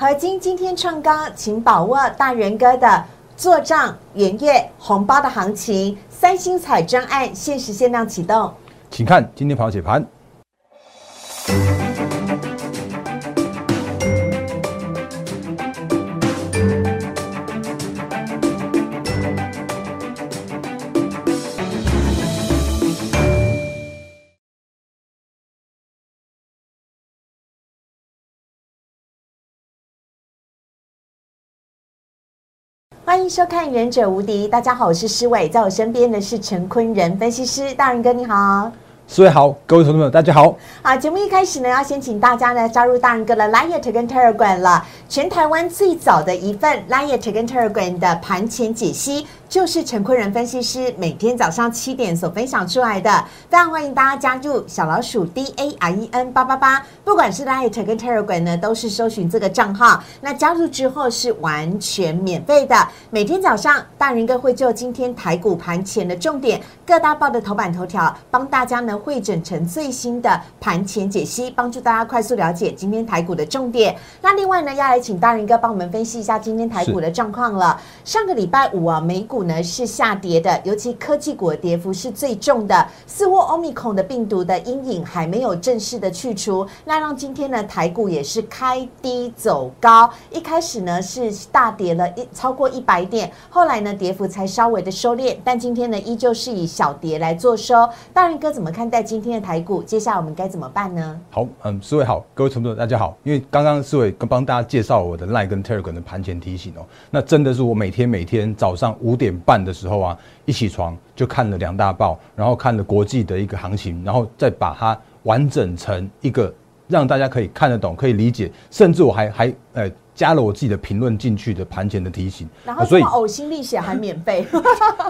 合金今天创高，请把握大人哥的做账元月红包的行情，三星彩专案限时限量启动。请看今天盘后解盘。欢迎收看《忍者无敌》，大家好，我是施伟，在我身边的是陈坤仁分析师，大人哥你好。四位好，各位同学们大家好。好，节目一开始呢，要先请大家呢加入大人哥的 Line 跟 Telegram 了，全台湾最早的一份 Line 跟 Telegram 的盘前解析。就是陈坤仁分析师每天早上七点所分享出来的，非常欢迎大家加入小老鼠 D A R E N 八八八，不管是 Light 跟 Telegram 呢，都是搜寻这个账号。那加入之后是完全免费的，每天早上大人哥会就今天台股盘前的重点，各大报的头版头条，帮大家呢汇整成最新的盘前解析，帮助大家快速了解今天台股的重点。那另外呢，要来请大人哥帮我们分析一下今天台股的状况了。上个礼拜五啊，美股。股呢是下跌的，尤其科技股的跌幅是最重的。似乎欧米孔的病毒的阴影还没有正式的去除，那让今天呢台股也是开低走高。一开始呢是大跌了一超过一百点，后来呢跌幅才稍微的收敛，但今天呢依旧是以小跌来做收。大人哥怎么看待今天的台股？接下来我们该怎么办呢？好，嗯，四位好，各位同学大家好。因为刚刚四位跟帮大家介绍我的 Line 跟 Telegram 的盘前提醒哦，那真的是我每天每天早上五点。点半的时候啊，一起床就看了两大报，然后看了国际的一个行情，然后再把它完整成一个让大家可以看得懂、可以理解，甚至我还还呃加了我自己的评论进去的盘前的提醒。然后所以呕心沥血还免费。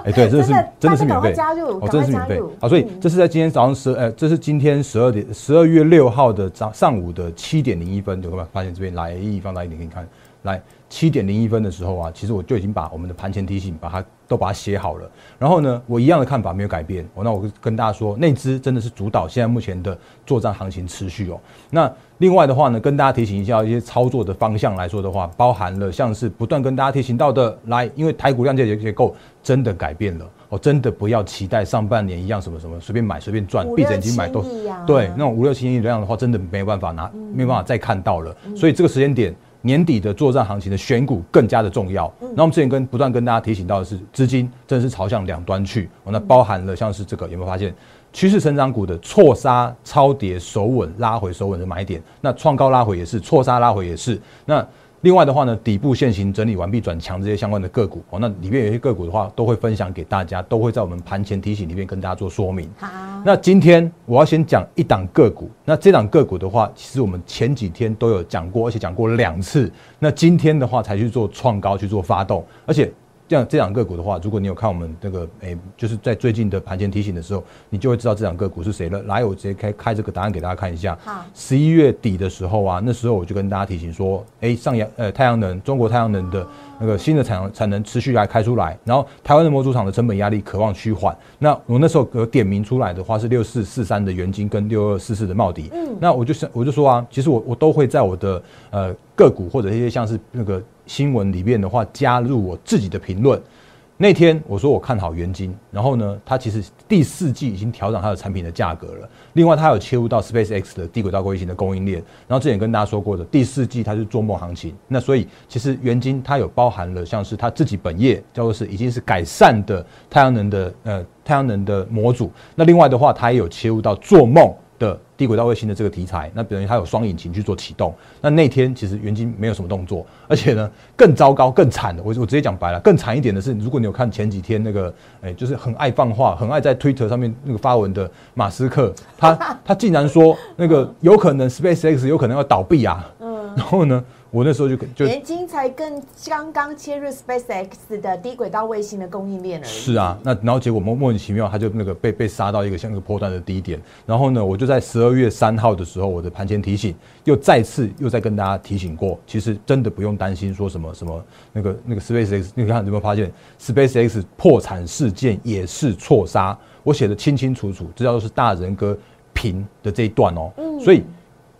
哎，对，真的是真的是免费加入，哦，真的是免费。好，所以这是在今天早上十呃，这是今天十二点十二月六号的早上午的七点零一分，有没有发现这边来放大一点给你看，来。七点零一分的时候啊，其实我就已经把我们的盘前提醒把它都把它写好了。然后呢，我一样的看法没有改变。哦，那我跟大家说，内资真的是主导现在目前的作战行情持续哦。那另外的话呢，跟大家提醒一下一些操作的方向来说的话，包含了像是不断跟大家提醒到的，来，因为台股量价结结构真的改变了哦，真的不要期待上半年一样什么什么随便买随便赚，闭着眼睛买都对那种五六千亿这样的话，真的没有办法拿，没有办法再看到了。所以这个时间点。年底的作战行情的选股更加的重要。那我们之前跟不断跟大家提醒到的是，资金真的是朝向两端去。那包含了像是这个有没有发现，趋势成长股的错杀、超跌、守稳、拉回、守稳的买点。那创高拉回也是，错杀拉回也是。那另外的话呢，底部现行整理完毕转强这些相关的个股哦，那里面有些个股的话，都会分享给大家，都会在我们盘前提醒里面跟大家做说明。好，那今天我要先讲一档个股，那这档个股的话，其实我们前几天都有讲过，而且讲过两次。那今天的话才去做创高去做发动，而且。这样这两个股的话，如果你有看我们那个诶，就是在最近的盘前提醒的时候，你就会知道这两个股是谁了。来，我直接开开这个答案给大家看一下。好，十一月底的时候啊，那时候我就跟大家提醒说，诶，上阳呃太阳能，中国太阳能的那个新的产产能持续来开出来，然后台湾的模组厂的成本压力渴望趋缓。那我那时候有点名出来的话是六四四三的元金跟六二四四的茂迪。嗯，那我就想我就说啊，其实我我都会在我的呃个股或者一些像是那个。新闻里面的话，加入我自己的评论。那天我说我看好元金，然后呢，它其实第四季已经调整它的产品的价格了。另外，它有切入到 Space X 的低轨道卫星的供应链。然后之前跟大家说过的，第四季它是做梦行情。那所以其实元金它有包含了像是它自己本业叫做是已经是改善的太阳能的呃太阳能的模组。那另外的话，它也有切入到做梦。的低轨道卫星的这个题材，那等于它有双引擎去做启动。那那天其实元晶没有什么动作，而且呢更糟糕、更惨的，我我直接讲白了，更惨一点的是，如果你有看前几天那个，哎，就是很爱放话、很爱在 Twitter 上面那个发文的马斯克，他他竟然说那个有可能 SpaceX 有可能要倒闭啊，嗯，然后呢？我那时候就就元晶才更刚刚切入 SpaceX 的低轨道卫星的供应链而已。是啊，那然后结果莫莫名其妙，他就那个被被杀到一个像个破断的低点。然后呢，我就在十二月三号的时候，我的盘前提醒又再次又再跟大家提醒过，其实真的不用担心说什么什么那个那个 SpaceX，你看有没有发现 SpaceX 破产事件也是错杀？我写的清清楚楚，这叫做是大人哥评的这一段哦。嗯，所以。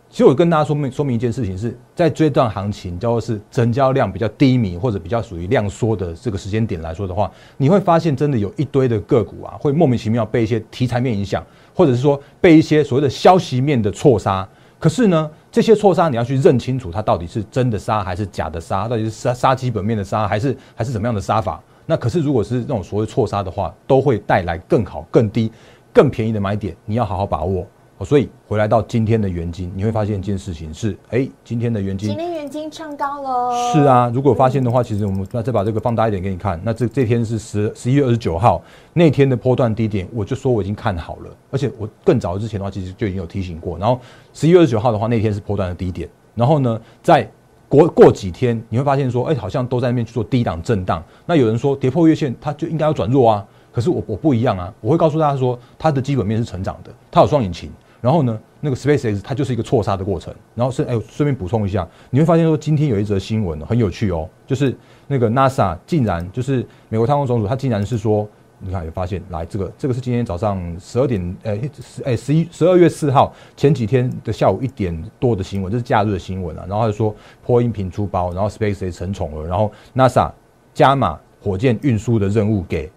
其实我跟大家说明说明一件事情是，在这段行情叫做是成交量比较低迷或者比较属于量缩的这个时间点来说的话，你会发现真的有一堆的个股啊，会莫名其妙被一些题材面影响，或者是说被一些所谓的消息面的错杀。可是呢，这些错杀你要去认清楚，它到底是真的杀还是假的杀，到底是杀杀基本面的杀，还是还是怎么样的杀法？那可是如果是那种所谓错杀的话，都会带来更好、更低、更便宜的买点，你要好好把握。所以回来到今天的原金，你会发现一件事情是，哎，今天的原金，今天原金唱高了。是啊，如果发现的话，其实我们那再把这个放大一点给你看，那这这天是十十一月二十九号那天的波段低点，我就说我已经看好了，而且我更早之前的话，其实就已经有提醒过。然后十一月二十九号的话，那天是波段的低点，然后呢，在过过几天你会发现说，哎，好像都在那边去做低档震荡。那有人说跌破月线，它就应该要转弱啊，可是我我不一样啊，我会告诉大家说，它的基本面是成长的，它有双引擎。然后呢，那个 SpaceX 它就是一个错杀的过程。然后是哎，顺便补充一下，你会发现说今天有一则新闻很有趣哦，就是那个 NASA 竟然就是美国太空总署，他竟然是说，你看有发现来这个这个是今天早上十二点，哎十哎十一十二月四号前几天的下午一点多的新闻，这是假日的新闻啊。然后他就说波音频出包，然后 SpaceX 成宠儿，然后 NASA 加码火箭运输的任务给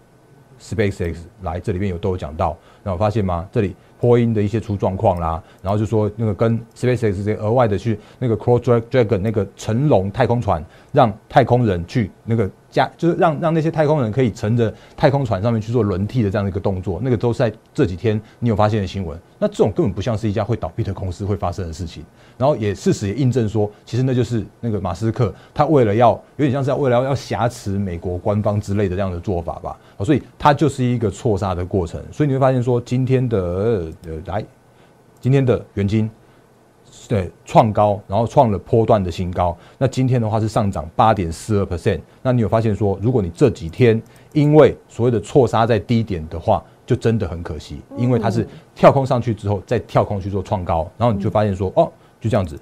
SpaceX 来，这里面有都有讲到，然后发现吗？这里。波音的一些出状况啦，然后就说那个跟 SpaceX 这额外的去那个 Crew Dragon 那个乘龙太空船，让太空人去那个。加就是让让那些太空人可以乘着太空船上面去做轮替的这样的一个动作，那个都是在这几天你有发现的新闻。那这种根本不像是一家会倒闭的公司会发生的事情。然后也事实也印证说，其实那就是那个马斯克他为了要有点像是要为了要挟持美国官方之类的这样的做法吧。所以它就是一个错杀的过程。所以你会发现说，今天的呃来今天的元金。对，创高，然后创了波段的新高。那今天的话是上涨八点四二 percent。那你有发现说，如果你这几天因为所谓的错杀在低点的话，就真的很可惜，因为它是跳空上去之后再跳空去做创高，然后你就发现说，哦，就这样子。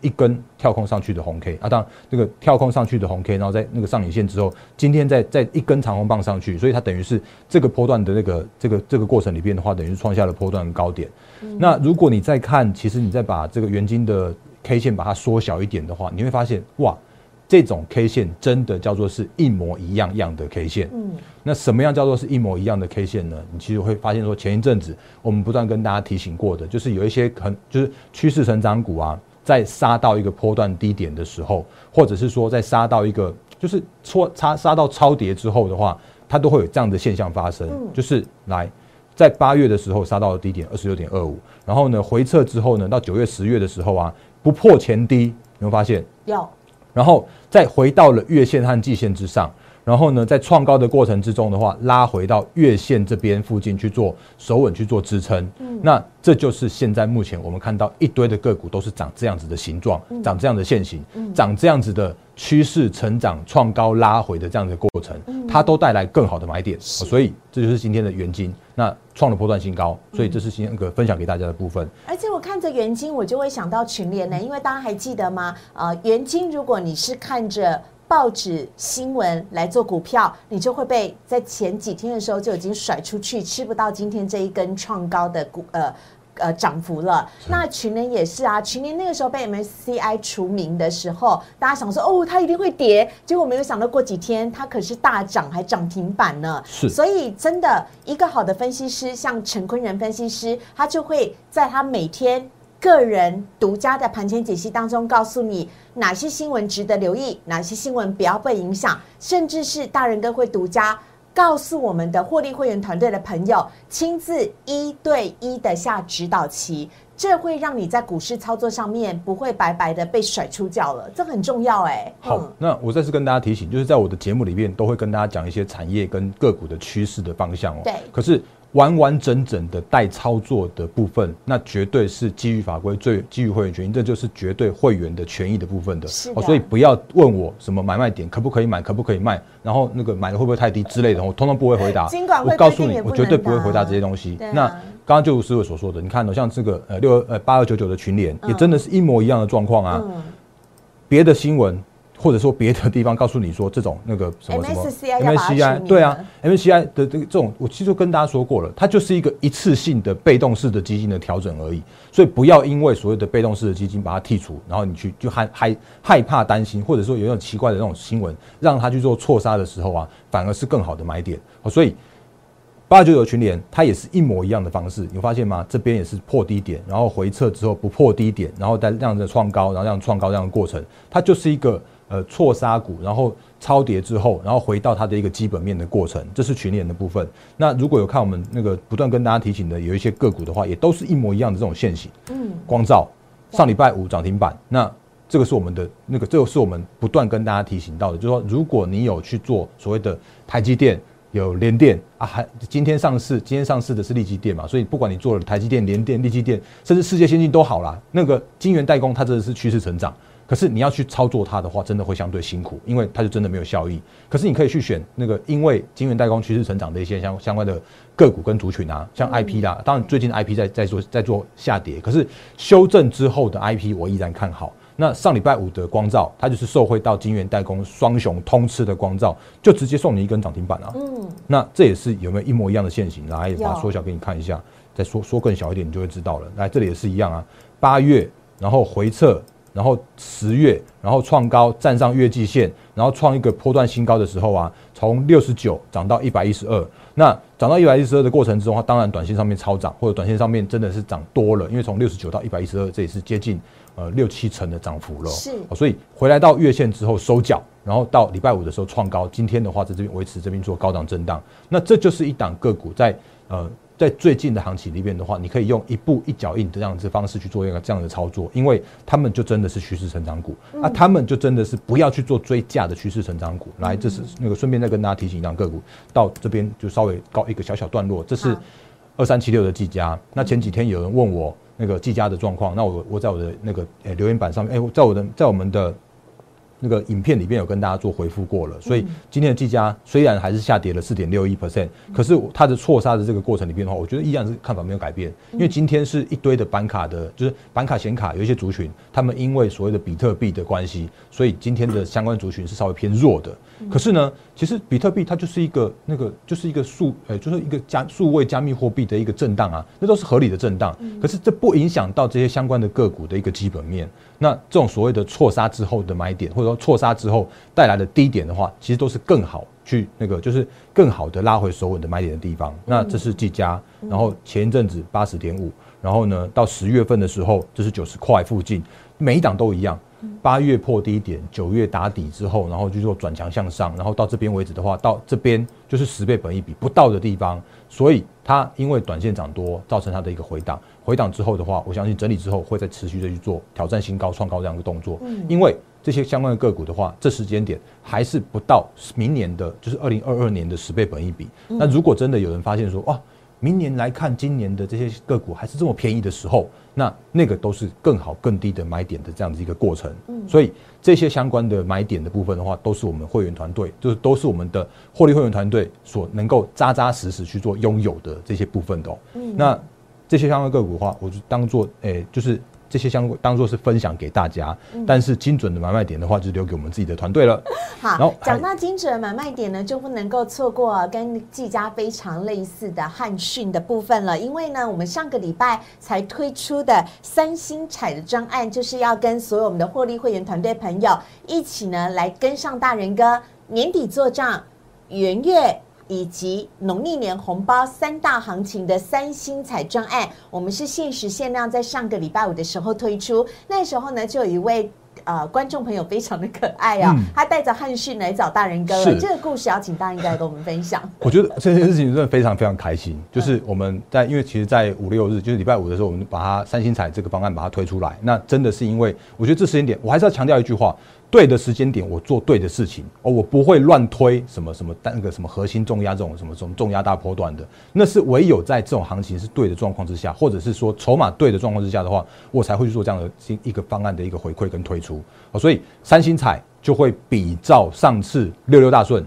一根跳空上去的红 K 啊，当然那个跳空上去的红 K，然后在那个上影线之后，今天在在一根长红棒上去，所以它等于是这个波段的那个这个这个过程里边的话，等于是创下了波段高点。那如果你再看，其实你再把这个原金的 K 线把它缩小一点的话，你会发现哇，这种 K 线真的叫做是一模一样样的 K 线。嗯，那什么样叫做是一模一样的 K 线呢？你其实会发现说，前一阵子我们不断跟大家提醒过的，就是有一些很就是趋势成长股啊。在杀到一个波段低点的时候，或者是说在杀到一个就是错杀杀到超跌之后的话，它都会有这样的现象发生。就是来在八月的时候杀到了低点二十六点二五，然后呢回撤之后呢，到九月十月的时候啊不破前低，有没有发现？有。然后再回到了月线和季线之上。然后呢，在创高的过程之中的话，拉回到月线这边附近去做守稳去做支撑。嗯，那这就是现在目前我们看到一堆的个股都是长这样子的形状，长这样的线型，长这样子的趋势成长、创高拉回的这样的过程，它都带来更好的买点。所以这就是今天的元金，那创了波段新高。所以这是今天个分享给大家的部分。而且我看着元金，我就会想到群联呢，因为大家还记得吗？啊，元金，如果你是看着。报纸新闻来做股票，你就会被在前几天的时候就已经甩出去，吃不到今天这一根创高的股呃呃涨幅了。那群联也是啊，群联那个时候被 MSCI 除名的时候，大家想说哦，它一定会跌，结果没有想到过几天它可是大涨，还涨停板呢。是，所以真的一个好的分析师，像陈坤仁分析师，他就会在他每天。个人独家的盘前解析当中，告诉你哪些新闻值得留意，哪些新闻不要被影响，甚至是大人哥会独家告诉我们的获利会员团队的朋友，亲自一对一的下指导棋，这会让你在股市操作上面不会白白的被甩出脚了，这很重要哎。好，那我再次跟大家提醒，就是在我的节目里面都会跟大家讲一些产业跟个股的趋势的方向哦。对，可是。完完整整的待操作的部分，那绝对是基于法规、最基于会员权益，这就是绝对会员的权益的部分的。哦所以不要问我什么买卖点可不可以买，可不可以卖，然后那个买的会不会太低之类的，我通通不会回答。我告诉你，我绝对不会回答这些东西。那刚刚就如师傅所说的，你看，像这个呃六呃八二九九的群联，也真的是一模一样的状况啊。别的新闻。或者说别的地方告诉你说这种那个什么什么 MSCI 对啊了，MSCI 的这个这种，我其实就跟大家说过了，它就是一个一次性的被动式的基金的调整而已，所以不要因为所谓的被动式的基金把它剔除，然后你去就害害害怕担心，或者说有一种奇怪的那种新闻，让它去做错杀的时候啊，反而是更好的买点。哦所以八九九群联它也是一模一样的方式，你会发现吗？这边也是破低点，然后回撤之后不破低点，然后再这样的创高，然后这样创高这样的过程，它就是一个呃错杀股，然后超跌之后，然后回到它的一个基本面的过程，这是群联的部分。那如果有看我们那个不断跟大家提醒的有一些个股的话，也都是一模一样的这种现形。嗯，光照上礼拜五涨停板，那这个是我们的那个，这个是我们不断跟大家提醒到的，就是说，如果你有去做所谓的台积电。有联电啊，还今天上市，今天上市的是利基电嘛，所以不管你做了台积电、联电、利基电，甚至世界先进都好啦。那个晶圆代工它真的是趋势成长，可是你要去操作它的话，真的会相对辛苦，因为它就真的没有效益。可是你可以去选那个因为晶圆代工趋势成长的一些相相关的个股跟族群啊，像 IP 啦，当然最近 IP 在在做在做下跌，可是修正之后的 IP 我依然看好。那上礼拜五的光照，它就是受惠到晶圆代工双雄通吃的光照，就直接送你一根涨停板啊。嗯，那这也是有没有一模一样的现形？来，把它缩小给你看一下，再缩缩更小一点，你就会知道了。来，这里也是一样啊，八月，然后回撤，然后十月，然后创高，站上月季线，然后创一个波段新高的时候啊，从六十九涨到一百一十二。那涨到一百一十二的过程之中，它当然短线上面超涨，或者短线上面真的是涨多了，因为从六十九到一百一十二，这也是接近呃六七成的涨幅了。是哦所以回来到月线之后收脚，然后到礼拜五的时候创高，今天的话在这边维持这边做高档震荡，那这就是一档个股在呃在最近的行情里面的话，你可以用一步一脚印的这样子方式去做一个这样的操作，因为他们就真的是趋势成长股，啊，他们就真的是不要去做追价的趋势成长股。来，这是那个顺便再跟大家提醒一档个股，到这边就稍微告一个小小段落，这是二三七六的技嘉。那前几天有人问我那个技嘉的状况，那我我在我的那个诶、留言板上面，哎、我在我的在我们的那个影片里面有跟大家做回复过了，所以今天的技嘉虽然还是下跌了四点六一 percent，可是它的错杀的这个过程里面的话，我觉得依然是看法没有改变，因为今天是一堆的板卡的，就是板卡显卡有一些族群，他们因为所谓的比特币的关系，所以今天的相关族群是稍微偏弱的。可是呢，其实比特币它就是一个那个就是一个数，呃，就是一个加数位加密货币的一个震荡啊，那都是合理的震荡。可是这不影响到这些相关的个股的一个基本面。那这种所谓的错杀之后的买点，或者说错杀之后带来的低点的话，其实都是更好去那个就是更好的拉回首稳的买点的地方。那这是技嘉，然后前一阵子八十点五，然后呢到十月份的时候，这是九十块附近，每一档都一样。八月破低点，九月打底之后，然后就做转强向上，然后到这边为止的话，到这边就是十倍本一比不到的地方，所以它因为短线涨多，造成它的一个回档。回档之后的话，我相信整理之后会再持续的去做挑战新高、创高这样一个动作。嗯因为这些相关的个股的话，这时间点还是不到明年的，就是二零二二年的十倍本一比。那如果真的有人发现说，哇，明年来看今年的这些个股还是这么便宜的时候，那那个都是更好更低的买点的这样子一个过程。所以这些相关的买点的部分的话，都是我们会员团队，就是都是我们的获利会员团队所能够扎扎实实去做拥有的这些部分的、哦。那这些相关个股的话，我就当做诶，就是这些相关当做是分享给大家，但是精准的买卖点的话，就留给我们自己的团队了。然好后，讲到精准的买卖点呢，就不能够错过跟技嘉非常类似的汉讯的部分了。因为呢，我们上个礼拜才推出的三星彩的专案，就是要跟所有我们的获利会员团队朋友一起呢，来跟上大人哥年底做账、元月。以及农历年红包三大行情的三星彩专案，我们是限时限量，在上个礼拜五的时候推出。那时候呢，就有一位呃观众朋友非常的可爱哦，嗯他带着汉逊来找大人哥这个故事要请大人哥来跟我们分享。我觉得这件事情真的非常非常开心，就是我们在因为其实，在五六日，就是礼拜五的时候，我们把它三星彩这个方案把它推出来，那真的是因为我觉得这时间点，我还是要强调一句话。对的时间点，我做对的事情哦，我不会乱推什么什么那个什么核心重压这种什么什么重压大波段的，那是唯有在这种行情是对的状况之下，或者是说筹码对的状况之下的话，我才会去做这样的一个方案的一个回馈跟推出哦，所以三星彩就会比照上次六六大顺。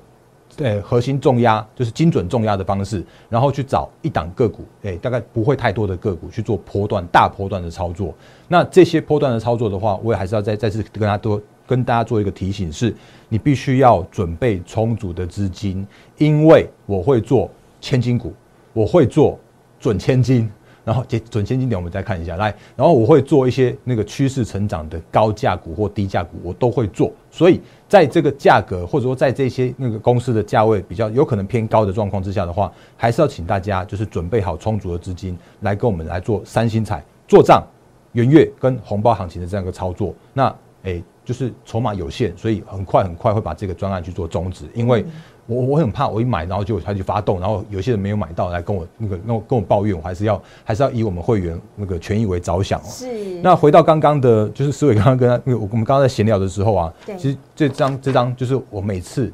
呃，核心重压就是精准重压的方式，然后去找一档个股，哎、大概不会太多的个股去做波段大波段的操作。那这些波段的操作的话，我也还是要再再次跟大家多跟大家做一个提醒是，你必须要准备充足的资金，因为我会做千金股，我会做准千金。然后，准千金点我们再看一下，来，然后我会做一些那个趋势成长的高价股或低价股，我都会做。所以，在这个价格或者说在这些那个公司的价位比较有可能偏高的状况之下的话，还是要请大家就是准备好充足的资金来跟我们来做三星彩做账、元月跟红包行情的这样一个操作。那，诶，就是筹码有限，所以很快很快会把这个专案去做终止，因为。我我很怕，我一买然后就它就发动，然后有些人没有买到来跟我那个那我跟我抱怨，我还是要还是要以我们会员那个权益为着想哦。是。那回到刚刚的，就是思伟刚刚跟他，我我们刚刚在闲聊的时候啊，其实这张这张就是我每次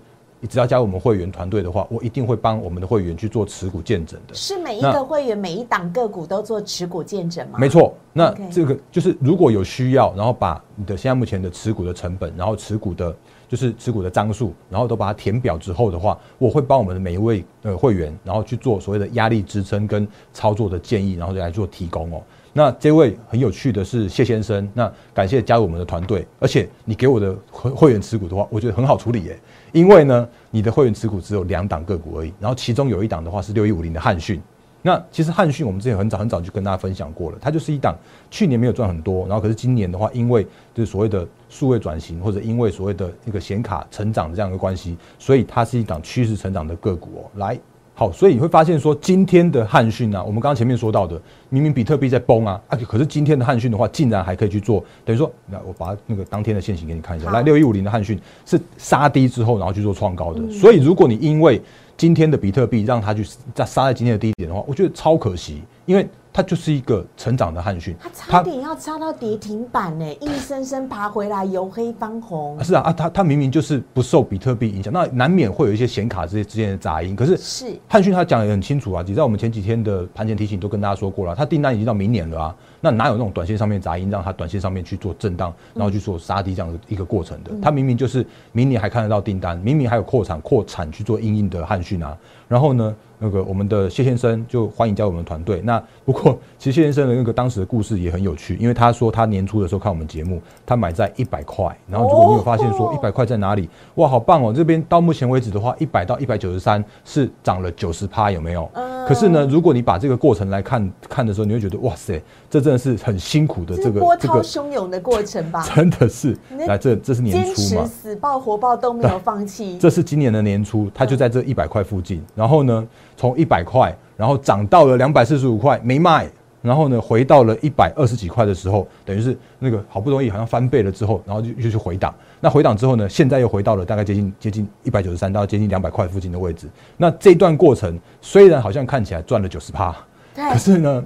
只要加入我们会员团队的话，我一定会帮我们的会员去做持股见证的。是每一个会员每一档个股都做持股见证吗？没错。那这个就是如果有需要，然后把你的现在目前的持股的成本，然后持股的。就是持股的张数，然后都把它填表之后的话，我会帮我们的每一位呃会员，然后去做所谓的压力支撑跟操作的建议，然后来做提供哦。那这位很有趣的是谢先生，那感谢加入我们的团队，而且你给我的会员持股的话，我觉得很好处理耶，因为呢，你的会员持股只有两档个股而已，然后其中有一档的话是六一五零的汉讯。那其实汉讯我们之前很早很早就跟大家分享过了，它就是一档去年没有赚很多，然后可是今年的话，因为就是所谓的数位转型，或者因为所谓的一个显卡成长的这样一个关系，所以它是一档趋势成长的个股哦。来，好，所以你会发现说今天的汉讯啊，我们刚刚前面说到的，明明比特币在崩啊，啊，可是今天的汉讯的话，竟然还可以去做，等于说，那我把那个当天的线型给你看一下，来，六一五零的汉讯是杀低之后，然后去做创高的，所以如果你因为今天的比特币让它去在杀在今天的低点的话，我觉得超可惜，因为它就是一个成长的汉讯，它差点要插到跌停板呢，硬生生爬回来，由黑翻红。是啊啊，它它明明就是不受比特币影响，那难免会有一些显卡这些之间的杂音。可是是汉讯他讲的很清楚啊，你知道我们前几天的盘前提醒都跟大家说过了，它订单已经到明年了啊。那哪有那种短线上面杂音，让它短线上面去做震荡，然后去做杀低这样的一个过程的？它明明就是明年还看得到订单，明明还有扩产扩产去做硬硬的汉讯啊，然后呢？那个我们的谢先生就欢迎加入我们团队。那不过，其实谢先生的那个当时的故事也很有趣，因为他说他年初的时候看我们节目，他买在一百块，然后如果你有发现说一百块在哪里，哇，好棒哦！这边到目前为止的话，一百到一百九十三是涨了九十趴，有没有？可是呢，如果你把这个过程来看看的时候，你会觉得哇塞，这真的是很辛苦的这个波涛汹涌的过程吧？真的是，来这这是年初嘛？死抱活抱都没有放弃。这是今年的年初，它就在这一百块附近，然后呢？从一百块，然后涨到了两百四十五块，没卖，然后呢，回到了一百二十几块的时候，等于是那个好不容易好像翻倍了之后，然后就就去回档。那回档之后呢，现在又回到了大概接近接近一百九十三到接近两百块附近的位置。那这段过程虽然好像看起来赚了九十趴，可是呢，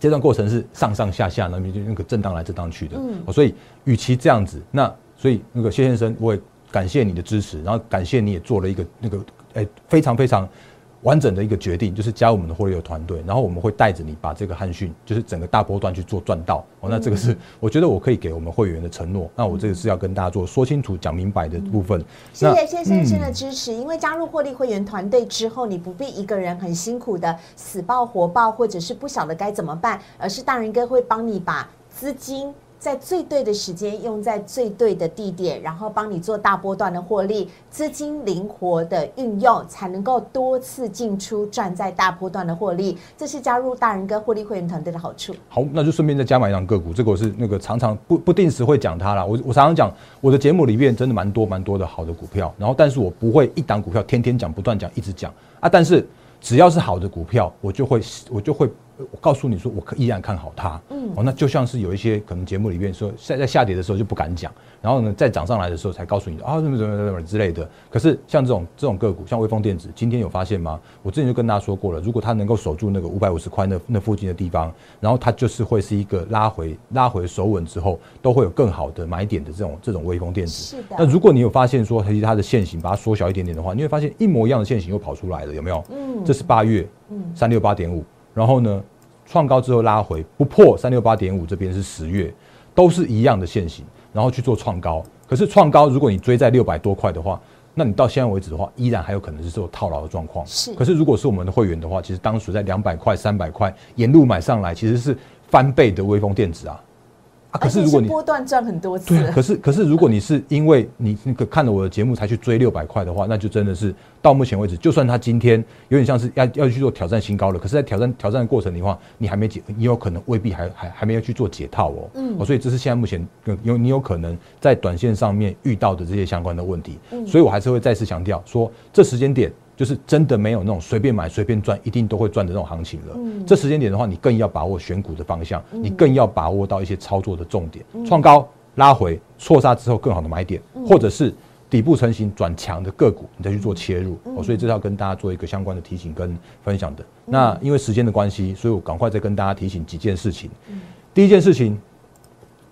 这段过程是上上下下那你就那个震荡来震荡去的。嗯，所以与其这样子，那所以那个谢先生，我也感谢你的支持，然后感谢你也做了一个那个诶非常非常。完整的一个决定就是加入我们的获利的团队，然后我们会带着你把这个汉讯，就是整个大波段去做赚到哦。那这个是我觉得我可以给我们会员的承诺。那我这个是要跟大家做说清楚、讲明白的部分。谢谢谢先生的支持，因为加入获利会员团队之后，你不必一个人很辛苦的死抱活抱，或者是不晓得该怎么办，而是大人哥会帮你把资金。在最对的时间，用在最对的地点，然后帮你做大波段的获利，资金灵活的运用，才能够多次进出赚在大波段的获利。这是加入大人哥获利会员团队的好处。好，那就顺便再加买一张个股，这个我是那个常常不不定时会讲它啦。我我常常讲我的节目里面真的蛮多蛮多的好的股票，然后但是我不会一档股票天天讲，不断讲，一直讲啊。但是只要是好的股票，我就会我就会。我告诉你说，我可依然看好它。嗯，哦，那就像是有一些可能节目里面说，在在下跌的时候就不敢讲，然后呢，在涨上来的时候才告诉你啊，怎么怎么怎么之类的。可是像这种这种个股，像微风电子，今天有发现吗？我之前就跟大家说过了，如果它能够守住那个五百五十块那那附近的地方，然后它就是会是一个拉回拉回守稳之后，都会有更好的买点的这种这种微风电子。是的。那如果你有发现说，其实它的线型把它缩小一点点的话，你会发现一模一样的线型又跑出来了，有没有？嗯。这是八月，嗯，三六八点五，然后呢？创高之后拉回不破三六八点五，这边是十月，都是一样的线型，然后去做创高。可是创高，如果你追在六百多块的话，那你到现在为止的话，依然还有可能是做套牢的状况。是。可是如果是我们的会员的话，其实当时在两百块、三百块沿路买上来，其实是翻倍的微风电子啊。啊，可是如果你波段赚很多次，对，可是可是如果你是因为你那个看了我的节目才去追六百块的话，那就真的是到目前为止，就算他今天有点像是要要去做挑战新高了，可是在挑战挑战的过程的话，你还没解，你有可能未必还还还没有去做解套哦。嗯，哦，所以这是现在目前有你有可能在短线上面遇到的这些相关的问题。嗯，所以我还是会再次强调说，这时间点。就是真的没有那种随便买随便赚，一定都会赚的那种行情了。这时间点的话，你更要把握选股的方向，你更要把握到一些操作的重点。创高拉回错杀之后，更好的买点，或者是底部成型转强的个股，你再去做切入。哦，所以这是要跟大家做一个相关的提醒跟分享的。那因为时间的关系，所以我赶快再跟大家提醒几件事情。第一件事情。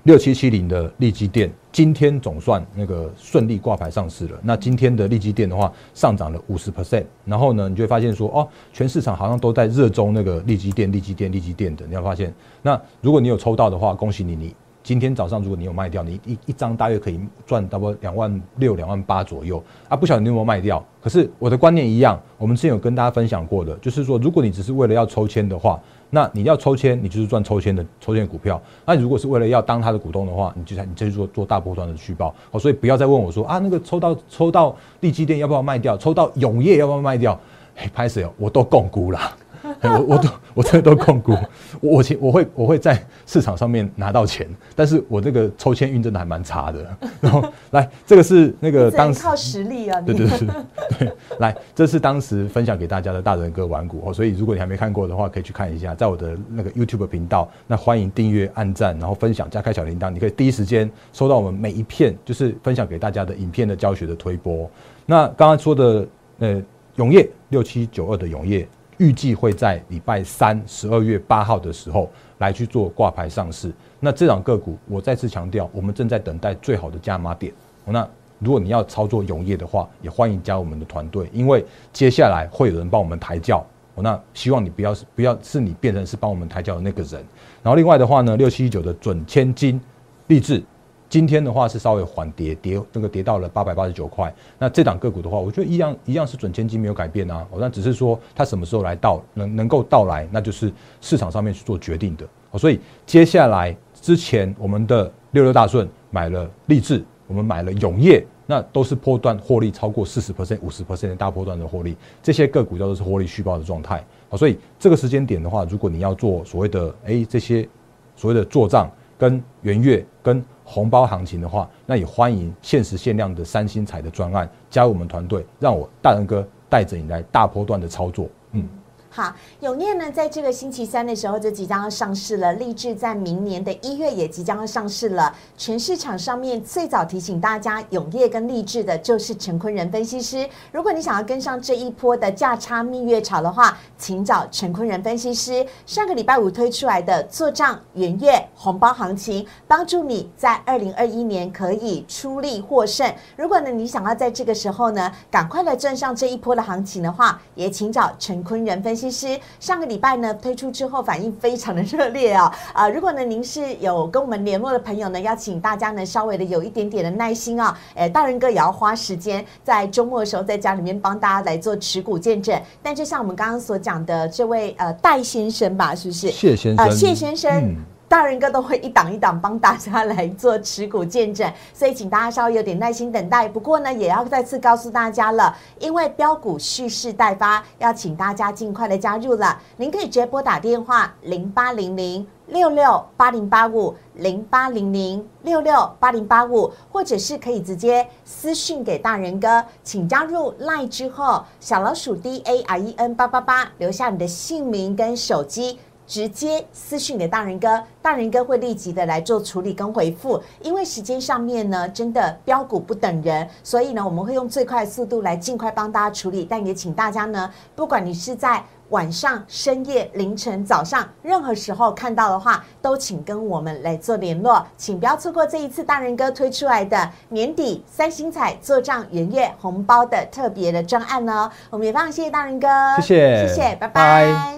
六七七零的利基电今天总算那个顺利挂牌上市了。那今天的利基电的话，上涨了五十 percent。然后呢，你就会发现说，哦，全市场好像都在热衷那个利基电、利基电、利基电的。你要发现，那如果你有抽到的话，恭喜你，你今天早上如果你有卖掉，你一一张大约可以赚差不多两万六、两万八左右啊。不晓得你有没有卖掉？可是我的观念一样，我们之前有跟大家分享过的，就是说，如果你只是为了要抽签的话。那你要抽签，你就是赚抽签的抽签股票。那你如果是为了要当他的股东的话，你就你就去做做大波段的续报。好，所以不要再问我说啊，那个抽到抽到利基店要不要卖掉？抽到永业要不要卖掉？嘿，拍谁？我都共估了。我我都我这都控股，我钱我会我会在市场上面拿到钱，但是我这个抽签运真的还蛮差的。然后来，这个是那个当时靠实力啊，对对对对，来，这是当时分享给大家的大人哥玩股哦，所以如果你还没看过的话，可以去看一下，在我的那个 YouTube 频道，那欢迎订阅、按赞，然后分享加开小铃铛，你可以第一时间收到我们每一片就是分享给大家的影片的教学的推播。那刚刚说的呃永业六七九二的永业。预计会在礼拜三十二月八号的时候来去做挂牌上市。那这档个股，我再次强调，我们正在等待最好的加码点。那如果你要操作永业的话，也欢迎加我们的团队，因为接下来会有人帮我们抬轿。那希望你不要是不要是你变成是帮我们抬轿的那个人。然后另外的话呢，六七一九的准千金励志。今天的话是稍微缓跌，跌那个跌到了八百八十九块。那这档个股的话，我觉得一样一样是准千金没有改变啊。哦，那只是说它什么时候来到能能够到来，那就是市场上面去做决定的。所以接下来之前我们的六六大顺买了励志，我们买了永业，那都是波段获利超过四十 percent、五十 percent 的大波段的获利。这些个股叫做是获利续报的状态。好，所以这个时间点的话，如果你要做所谓的哎这些所谓的做账跟元月跟红包行情的话，那也欢迎限时限量的三星彩的专案加入我们团队，让我大人哥带着你来大波段的操作，好，永念呢，在这个星期三的时候就即将要上市了。立志在明年的一月也即将要上市了。全市场上面最早提醒大家永业跟立志的就是陈坤仁分析师。如果你想要跟上这一波的价差蜜月潮的话，请找陈坤仁分析师。上个礼拜五推出来的做账元月红包行情，帮助你在二零二一年可以出力获胜。如果呢你想要在这个时候呢赶快来赚上这一波的行情的话，也请找陈坤仁分析。其实上个礼拜呢推出之后反应非常的热烈啊 啊！如果呢您是有跟我们联络的朋友呢，要请大家呢稍微的有一点点的耐心啊，诶，大人哥也要花时间在周末的时候在家里面帮大家来做持股见证。但就像我们刚刚所讲的这位呃戴先生吧，是不是？谢先生，谢先生。大人哥都会一档一档帮大家来做持股见证，所以请大家稍微有点耐心等待。不过呢，也要再次告诉大家了，因为标股蓄势待发，要请大家尽快的加入了。您可以直接拨打电话零八零零六六八零八五零八零零六六八零八五，或者是可以直接私讯给大人哥，请加入赖之后，小老鼠 D A R E N 八八八，留下你的姓名跟手机。直接私讯给大人哥，大人哥会立即的来做处理跟回复。因为时间上面呢，真的标股不等人，所以呢，我们会用最快速度来尽快帮大家处理。但也请大家呢，不管你是在晚上、深夜、凌晨、早上，任何时候看到的话，都请跟我们来做联络，请不要错过这一次大人哥推出来的年底三星彩做账元月红包的特别的专案哦。我们也非常谢谢大人哥，谢谢，谢谢，拜拜。